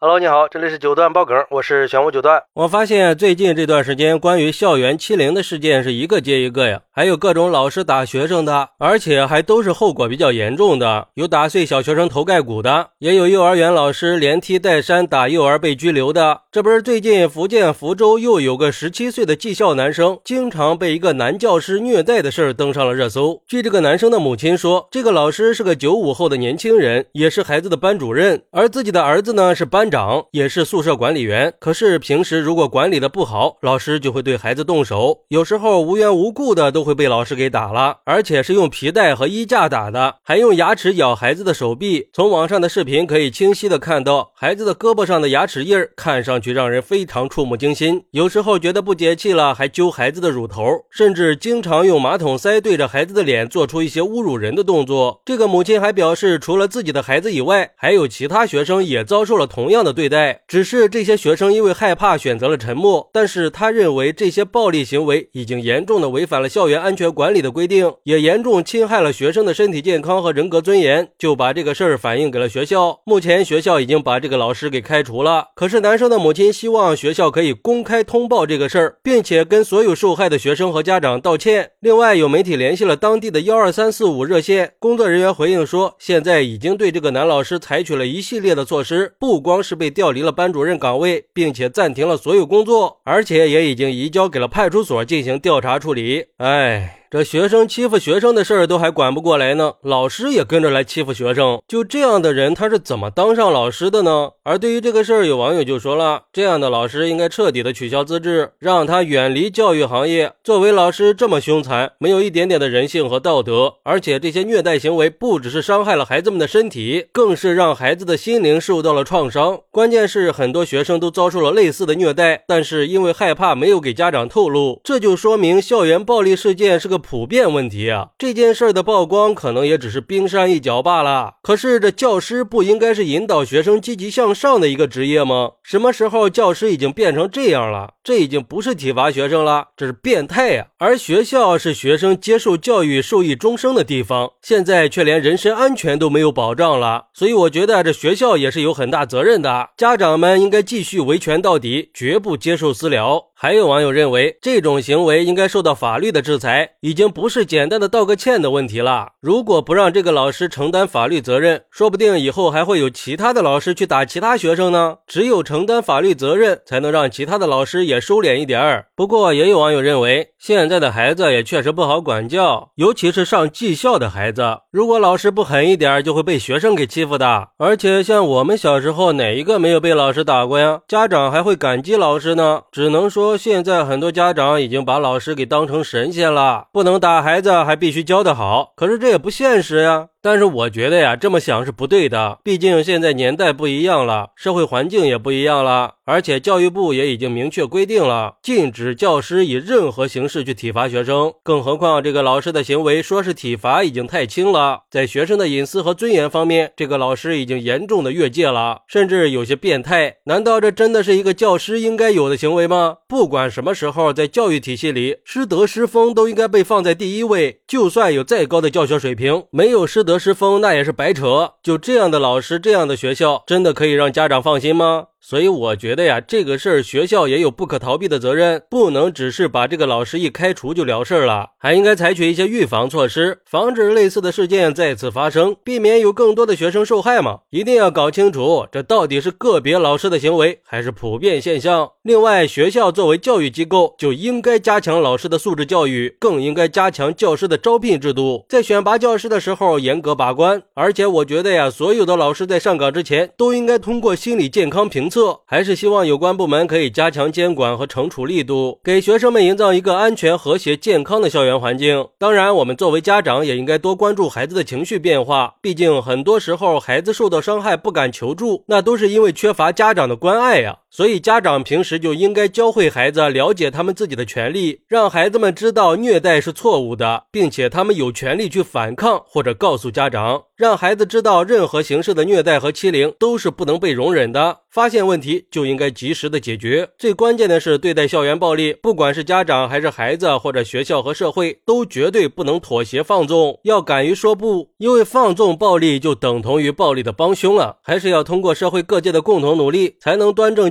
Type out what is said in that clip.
Hello，你好，这里是九段爆梗，我是玄武九段。我发现最近这段时间，关于校园欺凌的事件是一个接一个呀，还有各种老师打学生的，而且还都是后果比较严重的，有打碎小学生头盖骨的，也有幼儿园老师连踢带扇打幼儿被拘留的。这不是最近福建福州又有个十七岁的技校男生，经常被一个男教师虐待的事儿登上了热搜。据这个男生的母亲说，这个老师是个九五后的年轻人，也是孩子的班主任，而自己的儿子呢是班。长也是宿舍管理员，可是平时如果管理的不好，老师就会对孩子动手，有时候无缘无故的都会被老师给打了，而且是用皮带和衣架打的，还用牙齿咬孩子的手臂。从网上的视频可以清晰的看到，孩子的胳膊上的牙齿印儿，看上去让人非常触目惊心。有时候觉得不解气了，还揪孩子的乳头，甚至经常用马桶塞对着孩子的脸做出一些侮辱人的动作。这个母亲还表示，除了自己的孩子以外，还有其他学生也遭受了同样。样的对待，只是这些学生因为害怕选择了沉默。但是他认为这些暴力行为已经严重的违反了校园安全管理的规定，也严重侵害了学生的身体健康和人格尊严，就把这个事儿反映给了学校。目前学校已经把这个老师给开除了。可是男生的母亲希望学校可以公开通报这个事儿，并且跟所有受害的学生和家长道歉。另外，有媒体联系了当地的幺二三四五热线，工作人员回应说，现在已经对这个男老师采取了一系列的措施，不光是。是被调离了班主任岗位，并且暂停了所有工作，而且也已经移交给了派出所进行调查处理。哎。这学生欺负学生的事儿都还管不过来呢，老师也跟着来欺负学生，就这样的人他是怎么当上老师的呢？而对于这个事儿，有网友就说了，这样的老师应该彻底的取消资质，让他远离教育行业。作为老师这么凶残，没有一点点的人性和道德，而且这些虐待行为不只是伤害了孩子们的身体，更是让孩子的心灵受到了创伤。关键是很多学生都遭受了类似的虐待，但是因为害怕没有给家长透露，这就说明校园暴力事件是个。普遍问题啊，这件事的曝光可能也只是冰山一角罢了。可是这教师不应该是引导学生积极向上的一个职业吗？什么时候教师已经变成这样了？这已经不是体罚学生了，这是变态呀！而学校是学生接受教育、受益终生的地方，现在却连人身安全都没有保障了。所以我觉得这学校也是有很大责任的，家长们应该继续维权到底，绝不接受私了。还有网友认为，这种行为应该受到法律的制裁，已经不是简单的道个歉的问题了。如果不让这个老师承担法律责任，说不定以后还会有其他的老师去打其他学生呢。只有承担法律责任，才能让其他的老师也收敛一点儿。不过，也有网友认为，现在的孩子也确实不好管教，尤其是上技校的孩子，如果老师不狠一点，就会被学生给欺负的。而且，像我们小时候，哪一个没有被老师打过呀？家长还会感激老师呢？只能说。现在很多家长已经把老师给当成神仙了，不能打孩子，还必须教得好。可是这也不现实呀。但是我觉得呀，这么想是不对的。毕竟现在年代不一样了，社会环境也不一样了，而且教育部也已经明确规定了，禁止教师以任何形式去体罚学生。更何况这个老师的行为说是体罚已经太轻了，在学生的隐私和尊严方面，这个老师已经严重的越界了，甚至有些变态。难道这真的是一个教师应该有的行为吗？不管什么时候，在教育体系里，师德师风都应该被放在第一位。就算有再高的教学水平，没有师。得失风那也是白扯，就这样的老师，这样的学校，真的可以让家长放心吗？所以我觉得呀，这个事儿学校也有不可逃避的责任，不能只是把这个老师一开除就了事儿了，还应该采取一些预防措施，防止类似的事件再次发生，避免有更多的学生受害嘛。一定要搞清楚，这到底是个别老师的行为，还是普遍现象。另外，学校作为教育机构，就应该加强老师的素质教育，更应该加强教师的招聘制度，在选拔教师的时候严格把关。而且，我觉得呀，所有的老师在上岗之前，都应该通过心理健康评测。还是希望有关部门可以加强监管和惩处力度，给学生们营造一个安全、和谐、健康的校园环境。当然，我们作为家长也应该多关注孩子的情绪变化，毕竟很多时候孩子受到伤害不敢求助，那都是因为缺乏家长的关爱呀。所以家长平时就应该教会孩子了解他们自己的权利，让孩子们知道虐待是错误的，并且他们有权利去反抗或者告诉家长，让孩子知道任何形式的虐待和欺凌都是不能被容忍的。发现问题就应该及时的解决。最关键的是，对待校园暴力，不管是家长还是孩子，或者学校和社会，都绝对不能妥协放纵，要敢于说不，因为放纵暴力就等同于暴力的帮凶了。还是要通过社会各界的共同努力，才能端正